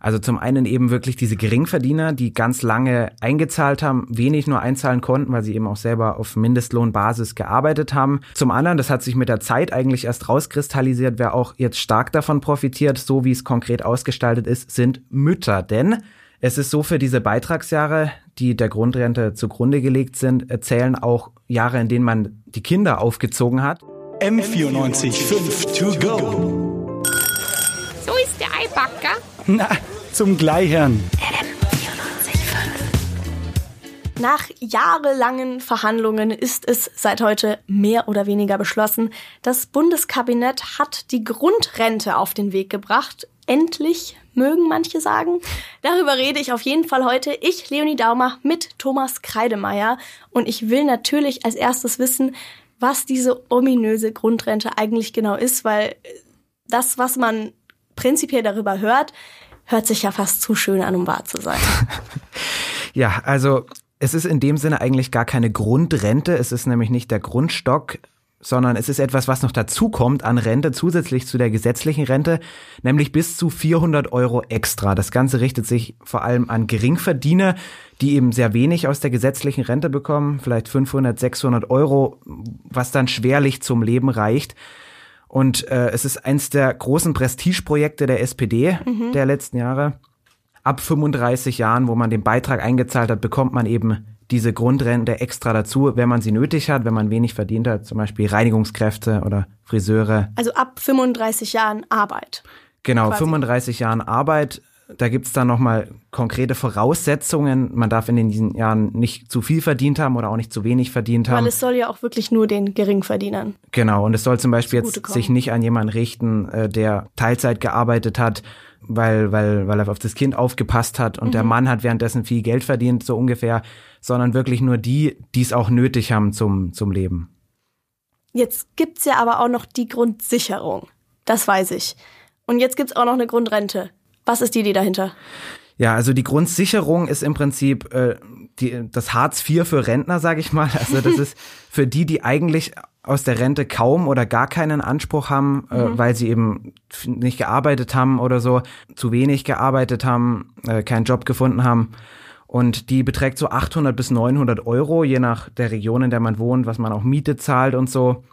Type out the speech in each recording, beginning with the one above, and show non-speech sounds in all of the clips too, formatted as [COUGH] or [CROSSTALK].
Also zum einen eben wirklich diese Geringverdiener, die ganz lange eingezahlt haben, wenig nur einzahlen konnten, weil sie eben auch selber auf Mindestlohnbasis gearbeitet haben. Zum anderen, das hat sich mit der Zeit eigentlich erst rauskristallisiert, wer auch jetzt stark davon profitiert, so wie es konkret ausgestaltet ist, sind Mütter. Denn es ist so, für diese Beitragsjahre, die der Grundrente zugrunde gelegt sind, zählen auch Jahre, in denen man die Kinder aufgezogen hat. M94 5 to go. So ist der Eibacker. Na, zum Gleichern. Nach jahrelangen Verhandlungen ist es seit heute mehr oder weniger beschlossen. Das Bundeskabinett hat die Grundrente auf den Weg gebracht. Endlich, mögen manche sagen. Darüber rede ich auf jeden Fall heute. Ich, Leonie Daumer, mit Thomas Kreidemeier. Und ich will natürlich als erstes wissen, was diese ominöse Grundrente eigentlich genau ist, weil das, was man prinzipiell darüber hört, hört sich ja fast zu schön an, um wahr zu sein. [LAUGHS] ja, also es ist in dem Sinne eigentlich gar keine Grundrente. Es ist nämlich nicht der Grundstock, sondern es ist etwas, was noch dazukommt an Rente zusätzlich zu der gesetzlichen Rente, nämlich bis zu 400 Euro extra. Das Ganze richtet sich vor allem an Geringverdiener, die eben sehr wenig aus der gesetzlichen Rente bekommen, vielleicht 500, 600 Euro, was dann schwerlich zum Leben reicht. Und äh, es ist eins der großen Prestigeprojekte der SPD mhm. der letzten Jahre. Ab 35 Jahren, wo man den Beitrag eingezahlt hat, bekommt man eben diese Grundrente extra dazu, wenn man sie nötig hat, wenn man wenig verdient hat, zum Beispiel Reinigungskräfte oder Friseure. Also ab 35 Jahren Arbeit. Genau, quasi. 35 Jahren Arbeit da gibt's dann nochmal konkrete Voraussetzungen. Man darf in den Jahren nicht zu viel verdient haben oder auch nicht zu wenig verdient haben. Weil es soll ja auch wirklich nur den Geringverdienern. Genau, und es soll zum Beispiel jetzt sich nicht an jemanden richten, äh, der Teilzeit gearbeitet hat, weil, weil, weil er auf das Kind aufgepasst hat und mhm. der Mann hat währenddessen viel Geld verdient, so ungefähr, sondern wirklich nur die, die es auch nötig haben zum, zum Leben. Jetzt gibt's ja aber auch noch die Grundsicherung. Das weiß ich. Und jetzt gibt's auch noch eine Grundrente. Was ist die Idee dahinter? Ja, also die Grundsicherung ist im Prinzip äh, die, das Hartz IV für Rentner, sage ich mal. Also das [LAUGHS] ist für die, die eigentlich aus der Rente kaum oder gar keinen Anspruch haben, äh, mhm. weil sie eben nicht gearbeitet haben oder so, zu wenig gearbeitet haben, äh, keinen Job gefunden haben. Und die beträgt so 800 bis 900 Euro, je nach der Region, in der man wohnt, was man auch Miete zahlt und so.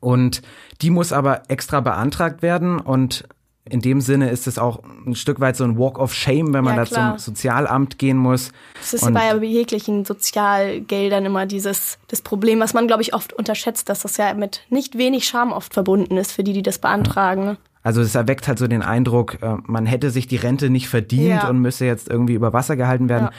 Und die muss aber extra beantragt werden und in dem Sinne ist es auch ein Stück weit so ein Walk of Shame, wenn man ja, da zum Sozialamt gehen muss. Das ist und bei jeglichen Sozialgeldern immer dieses das Problem, was man, glaube ich, oft unterschätzt, dass das ja mit nicht wenig Scham oft verbunden ist für die, die das beantragen. Also es erweckt halt so den Eindruck, äh, man hätte sich die Rente nicht verdient ja. und müsse jetzt irgendwie über Wasser gehalten werden. Ja.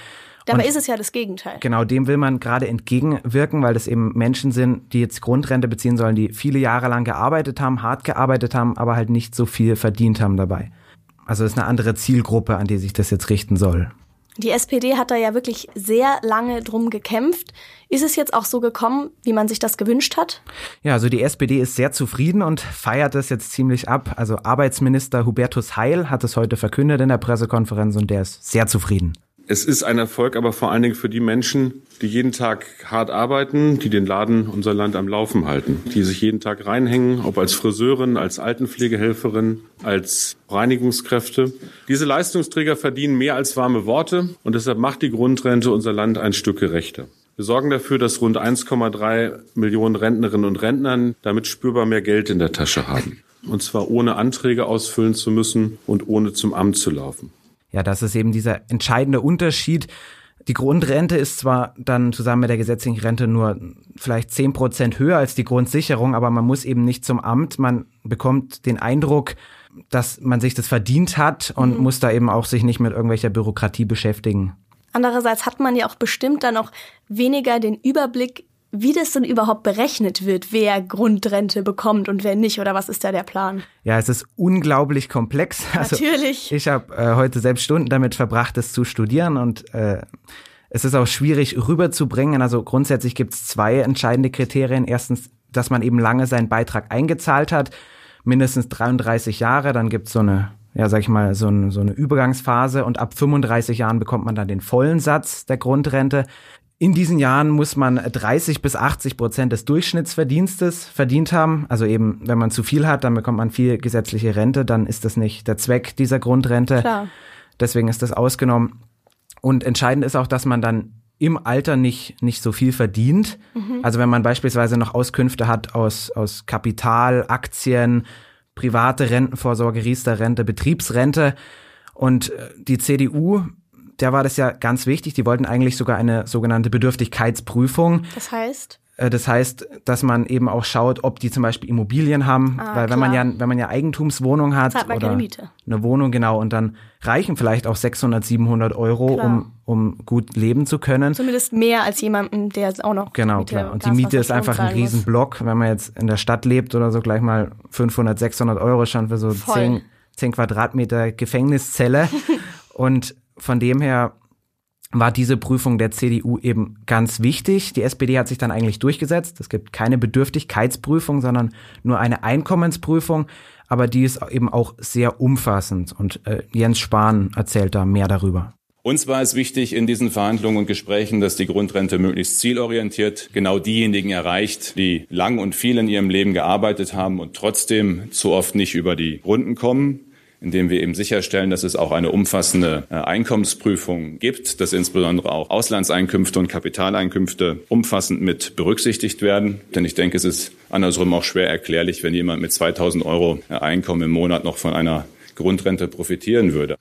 Dabei und ist es ja das Gegenteil. Genau, dem will man gerade entgegenwirken, weil das eben Menschen sind, die jetzt Grundrente beziehen sollen, die viele Jahre lang gearbeitet haben, hart gearbeitet haben, aber halt nicht so viel verdient haben dabei. Also es ist eine andere Zielgruppe, an die sich das jetzt richten soll. Die SPD hat da ja wirklich sehr lange drum gekämpft. Ist es jetzt auch so gekommen, wie man sich das gewünscht hat? Ja, also die SPD ist sehr zufrieden und feiert das jetzt ziemlich ab. Also Arbeitsminister Hubertus Heil hat es heute verkündet in der Pressekonferenz und der ist sehr zufrieden. Es ist ein Erfolg aber vor allen Dingen für die Menschen, die jeden Tag hart arbeiten, die den Laden unser Land am Laufen halten, die sich jeden Tag reinhängen, ob als Friseurin, als Altenpflegehelferin, als Reinigungskräfte. Diese Leistungsträger verdienen mehr als warme Worte und deshalb macht die Grundrente unser Land ein Stück gerechter. Wir sorgen dafür, dass rund 1,3 Millionen Rentnerinnen und Rentnern damit spürbar mehr Geld in der Tasche haben. Und zwar ohne Anträge ausfüllen zu müssen und ohne zum Amt zu laufen. Ja, das ist eben dieser entscheidende Unterschied. Die Grundrente ist zwar dann zusammen mit der gesetzlichen Rente nur vielleicht zehn Prozent höher als die Grundsicherung, aber man muss eben nicht zum Amt. Man bekommt den Eindruck, dass man sich das verdient hat und mhm. muss da eben auch sich nicht mit irgendwelcher Bürokratie beschäftigen. Andererseits hat man ja auch bestimmt dann auch weniger den Überblick wie das denn überhaupt berechnet wird, wer Grundrente bekommt und wer nicht, oder was ist da der Plan? Ja, es ist unglaublich komplex. [LAUGHS] Also Natürlich. Ich habe äh, heute selbst Stunden damit verbracht, es zu studieren und äh, es ist auch schwierig rüberzubringen. Also grundsätzlich gibt es zwei entscheidende Kriterien. Erstens, dass man eben lange seinen Beitrag eingezahlt hat, mindestens 33 Jahre. Dann gibt es so eine ja, sag ich mal, so, eine, so eine Übergangsphase und ab 35 Jahren bekommt man dann den vollen Satz der Grundrente. In diesen Jahren muss man 30 bis 80 Prozent des Durchschnittsverdienstes verdient haben. Also eben, wenn man zu viel hat, dann bekommt man viel gesetzliche Rente, dann ist das nicht der Zweck dieser Grundrente. Klar. Deswegen ist das ausgenommen. Und entscheidend ist auch, dass man dann im Alter nicht, nicht so viel verdient. Mhm. Also wenn man beispielsweise noch Auskünfte hat aus, aus Kapital, Aktien, private Rentenvorsorge, Riester-Rente, Betriebsrente. Und äh, die CDU, der war das ja ganz wichtig. Die wollten eigentlich sogar eine sogenannte Bedürftigkeitsprüfung. Das heißt? Äh, das heißt, dass man eben auch schaut, ob die zum Beispiel Immobilien haben, ah, weil wenn man ja wenn man ja Eigentumswohnung hat oder eine Wohnung genau und dann reichen vielleicht auch 600, 700 Euro, um um gut leben zu können. Zumindest mehr als jemanden, der auch noch genau Miete klar. Und die Miete ist einfach ein Riesenblock, wenn man jetzt in der Stadt lebt oder so gleich mal 500, 600 Euro schon für so 10, 10 Quadratmeter Gefängniszelle [LAUGHS] und von dem her war diese Prüfung der CDU eben ganz wichtig. Die SPD hat sich dann eigentlich durchgesetzt. Es gibt keine Bedürftigkeitsprüfung, sondern nur eine Einkommensprüfung, aber die ist eben auch sehr umfassend. Und äh, Jens Spahn erzählt da mehr darüber. Uns war es wichtig in diesen Verhandlungen und Gesprächen, dass die Grundrente möglichst zielorientiert genau diejenigen erreicht, die lang und viel in ihrem Leben gearbeitet haben und trotzdem zu oft nicht über die Runden kommen indem wir eben sicherstellen, dass es auch eine umfassende äh, Einkommensprüfung gibt, dass insbesondere auch Auslandseinkünfte und Kapitaleinkünfte umfassend mit berücksichtigt werden. Denn ich denke, es ist andersrum auch schwer erklärlich, wenn jemand mit 2000 Euro äh, Einkommen im Monat noch von einer Grundrente profitieren würde.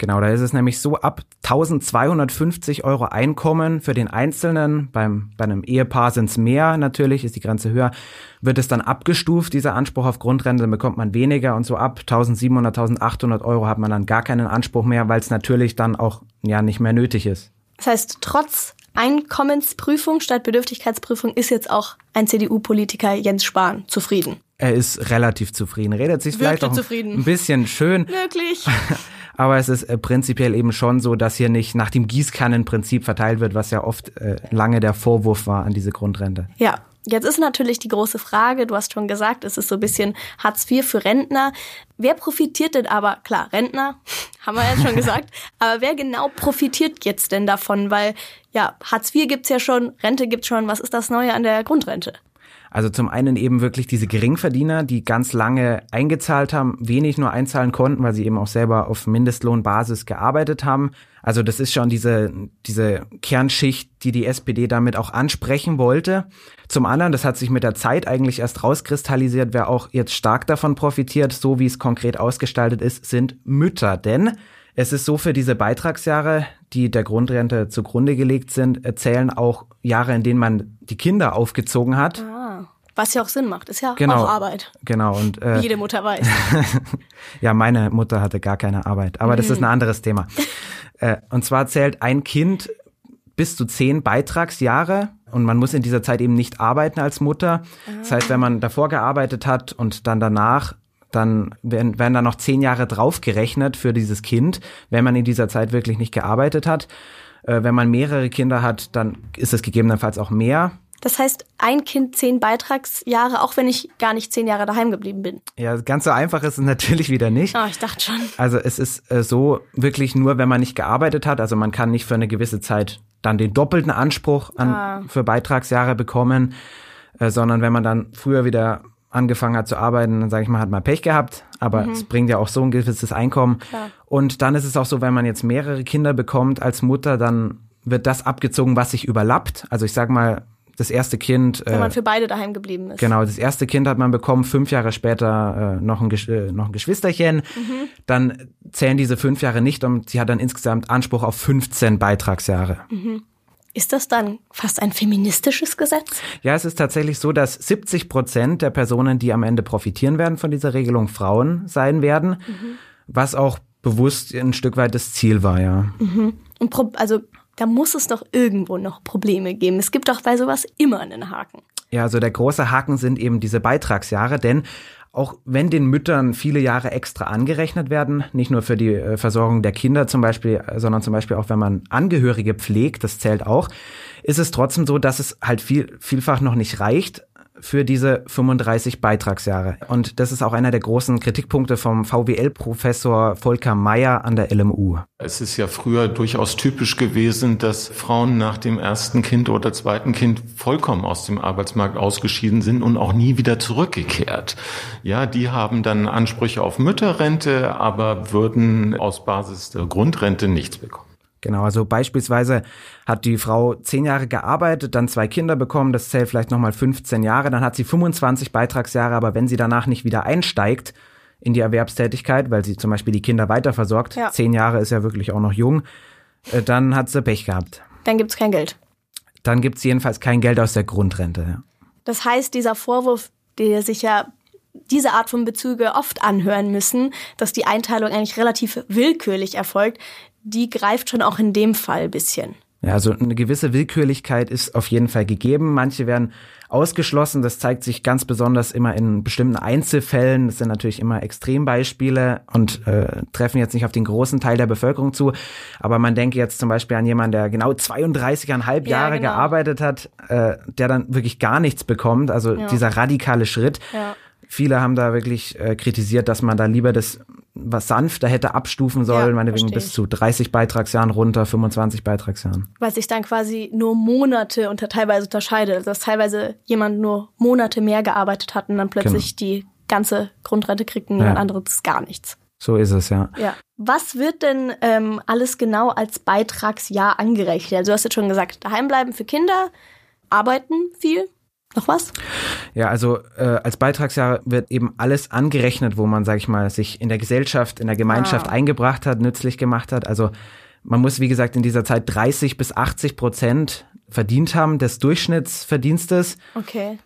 Genau, da ist es nämlich so, ab 1250 Euro Einkommen für den Einzelnen, beim, bei einem Ehepaar sind es mehr natürlich, ist die Grenze höher, wird es dann abgestuft, dieser Anspruch auf Grundrente, dann bekommt man weniger und so ab 1700, 1800 Euro hat man dann gar keinen Anspruch mehr, weil es natürlich dann auch ja nicht mehr nötig ist. Das heißt, trotz Einkommensprüfung statt Bedürftigkeitsprüfung ist jetzt auch ein CDU-Politiker Jens Spahn zufrieden. Er ist relativ zufrieden, redet sich Wirkte vielleicht auch zufrieden. ein bisschen schön. Wirklich. [LAUGHS] aber es ist äh, prinzipiell eben schon so, dass hier nicht nach dem Gießkannenprinzip verteilt wird, was ja oft äh, lange der Vorwurf war an diese Grundrente. Ja, Jetzt ist natürlich die große Frage, du hast schon gesagt, es ist so ein bisschen Hartz IV für Rentner. Wer profitiert denn aber, klar, Rentner, [LAUGHS] haben wir jetzt schon gesagt, [LAUGHS] aber wer genau profitiert jetzt denn davon? Weil ja, Hartz IV gibt's ja schon, Rente gibt's schon, was ist das Neue an der Grundrente? Also zum einen eben wirklich diese Geringverdiener, die ganz lange eingezahlt haben, wenig nur einzahlen konnten, weil sie eben auch selber auf Mindestlohnbasis gearbeitet haben. Also das ist schon diese, diese Kernschicht, die die SPD damit auch ansprechen wollte. Zum anderen, das hat sich mit der Zeit eigentlich erst rauskristallisiert, wer auch jetzt stark davon profitiert, so wie es konkret ausgestaltet ist, sind Mütter. Denn es ist so für diese Beitragsjahre, die der Grundrente zugrunde gelegt sind, zählen auch Jahre, in denen man die Kinder aufgezogen hat. Ah, was ja auch Sinn macht, ist ja genau, auch Arbeit. Genau und äh, jede Mutter weiß. [LAUGHS] ja, meine Mutter hatte gar keine Arbeit, aber mhm. das ist ein mhm. anderes Thema. [LAUGHS] äh, und zwar zählt ein Kind bis zu zehn Beitragsjahre und man muss in dieser Zeit eben nicht arbeiten als Mutter. Ah. Das heißt, wenn man davor gearbeitet hat und dann danach dann werden, werden da noch zehn Jahre draufgerechnet für dieses Kind, wenn man in dieser Zeit wirklich nicht gearbeitet hat. Äh, wenn man mehrere Kinder hat, dann ist es gegebenenfalls auch mehr. Das heißt, ein Kind zehn Beitragsjahre, auch wenn ich gar nicht zehn Jahre daheim geblieben bin. Ja, ganz so einfach ist es [LAUGHS] natürlich wieder nicht. Oh, ich dachte schon. Also es ist äh, so wirklich nur, wenn man nicht gearbeitet hat. Also man kann nicht für eine gewisse Zeit dann den doppelten Anspruch an, ah. für Beitragsjahre bekommen, äh, sondern wenn man dann früher wieder angefangen hat zu arbeiten, dann sage ich mal, hat man Pech gehabt, aber mhm. es bringt ja auch so ein gewisses Einkommen. Klar. Und dann ist es auch so, wenn man jetzt mehrere Kinder bekommt als Mutter, dann wird das abgezogen, was sich überlappt. Also ich sag mal, das erste Kind. Wenn äh, man für beide daheim geblieben ist. Genau, das erste Kind hat man bekommen, fünf Jahre später äh, noch, ein, äh, noch ein Geschwisterchen. Mhm. Dann zählen diese fünf Jahre nicht und sie hat dann insgesamt Anspruch auf 15 Beitragsjahre. Mhm. Ist das dann fast ein feministisches Gesetz? Ja, es ist tatsächlich so, dass 70 Prozent der Personen, die am Ende profitieren werden von dieser Regelung, Frauen sein werden, mhm. was auch bewusst ein Stück weit das Ziel war, ja. Mhm. Und also da muss es doch irgendwo noch Probleme geben. Es gibt doch bei sowas immer einen Haken. Ja, also der große Haken sind eben diese Beitragsjahre, denn auch wenn den Müttern viele Jahre extra angerechnet werden, nicht nur für die äh, Versorgung der Kinder zum Beispiel, äh, sondern zum Beispiel auch wenn man Angehörige pflegt, das zählt auch, ist es trotzdem so, dass es halt viel, vielfach noch nicht reicht, für diese 35 Beitragsjahre. Und das ist auch einer der großen Kritikpunkte vom VWL-Professor Volker Mayer an der LMU. Es ist ja früher durchaus typisch gewesen, dass Frauen nach dem ersten Kind oder zweiten Kind vollkommen aus dem Arbeitsmarkt ausgeschieden sind und auch nie wieder zurückgekehrt. Ja, die haben dann Ansprüche auf Mütterrente, aber würden aus Basis der Grundrente nichts bekommen. Genau, also beispielsweise hat die Frau zehn Jahre gearbeitet, dann zwei Kinder bekommen, das zählt vielleicht nochmal 15 Jahre, dann hat sie 25 Beitragsjahre, aber wenn sie danach nicht wieder einsteigt in die Erwerbstätigkeit, weil sie zum Beispiel die Kinder weiterversorgt, Ja. zehn Jahre ist ja wirklich auch noch jung, äh, dann hat sie Pech gehabt. Dann gibt's kein Geld. Dann gibt's jedenfalls kein Geld aus der Grundrente. Ja. Das heißt, dieser Vorwurf, der sich ja diese Art von Bezüge oft anhören müssen, dass die Einteilung eigentlich relativ willkürlich erfolgt, die greift schon auch in dem Fall ein bisschen. Ja, also eine gewisse Willkürlichkeit ist auf jeden Fall gegeben. Manche werden ausgeschlossen. Das zeigt sich ganz besonders immer in bestimmten Einzelfällen. Das sind natürlich immer Extrembeispiele und äh, treffen jetzt nicht auf den großen Teil der Bevölkerung zu. Aber man denke jetzt zum Beispiel an jemanden, der genau 32,5 Ja, Jahre genau. gearbeitet hat, äh, der dann wirklich gar nichts bekommt. Also dieser radikale Schritt. Ja. Viele haben da wirklich äh, kritisiert, dass man da lieber das was sanfter hätte abstufen sollen, Ja, meinetwegen bis zu 30 Beitragsjahren runter, 25 Beitragsjahren. Weil sich dann quasi nur Monate unter teilweise unterscheidet. Also dass teilweise jemand nur Monate mehr gearbeitet hat und dann plötzlich die ganze Grundrente kriegt und Ja. anderes gar nichts. So ist es, ja. Ja. Was wird denn ähm, alles genau als Beitragsjahr angerechnet? Also du hast jetzt schon gesagt, daheim bleiben für Kinder, arbeiten viel. Noch was? Ja, also äh, als Beitragsjahr wird eben alles angerechnet, wo man, sag ich mal, sich in der Gesellschaft, in der Gemeinschaft Ah. eingebracht hat, nützlich gemacht hat. Also man muss, wie gesagt, in dieser Zeit 30 bis 80 Prozent verdient haben des Durchschnittsverdienstes. Okay.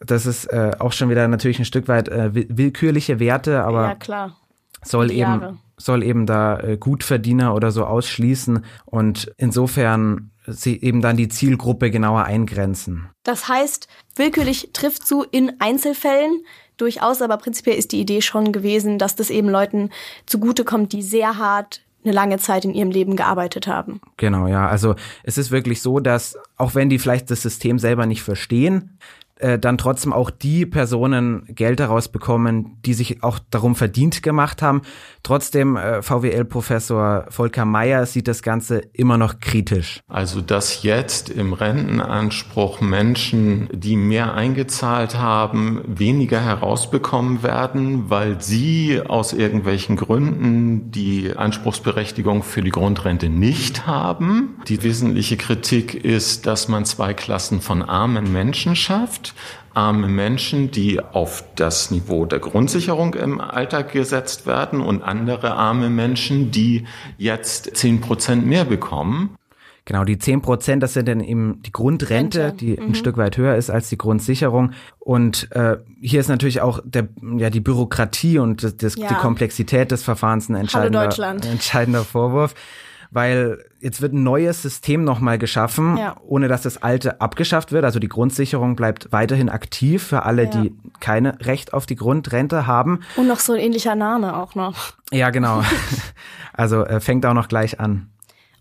Das ist äh, auch schon wieder natürlich ein Stück weit äh, will- willkürliche Werte, aber ja, klar. soll eben soll eben da äh, Gutverdiener oder so ausschließen und insofern sie eben dann die Zielgruppe genauer eingrenzen. Das heißt, willkürlich trifft zu in Einzelfällen durchaus, aber prinzipiell ist die Idee schon gewesen, dass das eben Leuten zugutekommt, die sehr hart eine lange Zeit in ihrem Leben gearbeitet haben. Genau, ja. Also es ist wirklich so, dass auch wenn die vielleicht das System selber nicht verstehen, äh, dann trotzdem auch die Personen Geld daraus bekommen, die sich auch darum verdient gemacht haben. Trotzdem, äh, VWL-Professor Volker Mayer sieht das Ganze immer noch kritisch. Also, dass jetzt im Rentenanspruch Menschen, die mehr eingezahlt haben, weniger herausbekommen werden, weil sie aus irgendwelchen Gründen die Anspruchsberechtigung für die Grundrente nicht haben. Die wesentliche Kritik ist, dass man zwei Klassen von armen Menschen schafft. Arme Menschen, die auf das Niveau der Grundsicherung im Alltag gesetzt werden und andere arme Menschen, die jetzt zehn Prozent mehr bekommen. Genau, die 10 Prozent, das sind dann eben die Grundrente, Rente, die ein Stück weit höher ist als die Grundsicherung. Und äh, hier ist natürlich auch der, ja, die Bürokratie und das, das, Ja. die Komplexität des Verfahrens ein entscheidender, entscheidender Vorwurf. Weil jetzt wird ein neues System nochmal geschaffen, Ja. ohne dass das alte abgeschafft wird. Also die Grundsicherung bleibt weiterhin aktiv für alle, Ja. die keine Recht auf die Grundrente haben. Und noch so ein ähnlicher Name auch noch. Ja, genau. [LAUGHS] also äh, fängt auch noch gleich an.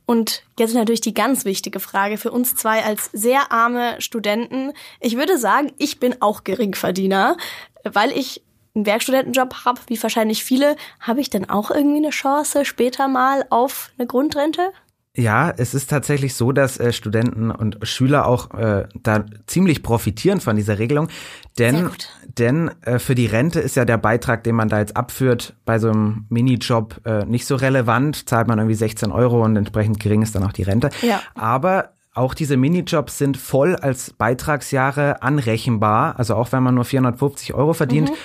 Und jetzt natürlich die ganz wichtige Frage für uns zwei als sehr arme Studenten. Ich würde sagen, ich bin auch Geringverdiener, weil ich einen Werkstudentenjob habe, wie wahrscheinlich viele. Habe ich denn auch irgendwie eine Chance später mal auf eine Grundrente? Ja, es ist tatsächlich so, dass äh, Studenten und Schüler auch äh, da ziemlich profitieren von dieser Regelung, denn denn äh, für die Rente ist ja der Beitrag, den man da jetzt abführt, bei so einem Minijob äh, nicht so relevant. Zahlt man irgendwie 16 Euro und entsprechend gering ist dann auch die Rente. Ja. Aber auch diese Minijobs sind voll als Beitragsjahre anrechenbar. Also auch wenn man nur 450 Euro verdient, Mhm.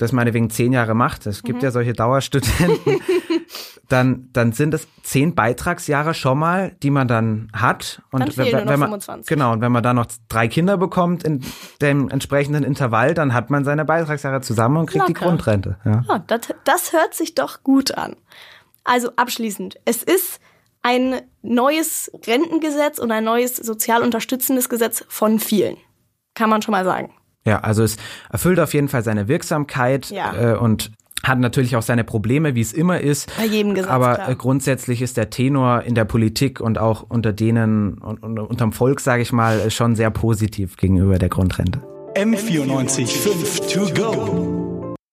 Das meinetwegen zehn Jahre macht, es gibt ja solche Dauerstudenten, [LAUGHS] dann, dann sind es zehn Beitragsjahre schon mal, die man dann hat. Und Dann nur noch man, 25. Genau, und wenn man dann noch drei Kinder bekommt in dem entsprechenden Intervall, dann hat man seine Beitragsjahre zusammen und kriegt die Locker. Grundrente. Ja. Ah, das, das hört sich doch gut an. Also abschließend, es ist ein neues Rentengesetz und ein neues sozial unterstützendes Gesetz von vielen. Kann man schon mal sagen. Ja, also es erfüllt auf jeden Fall seine Wirksamkeit Ja. äh, und hat natürlich auch seine Probleme, wie es immer ist. Bei jedem Gesetz, Aber klar. äh, grundsätzlich ist der Tenor in der Politik und auch unter denen und, und unterm Volk, sage ich mal, schon sehr positiv gegenüber der Grundrente. M94 5 to go.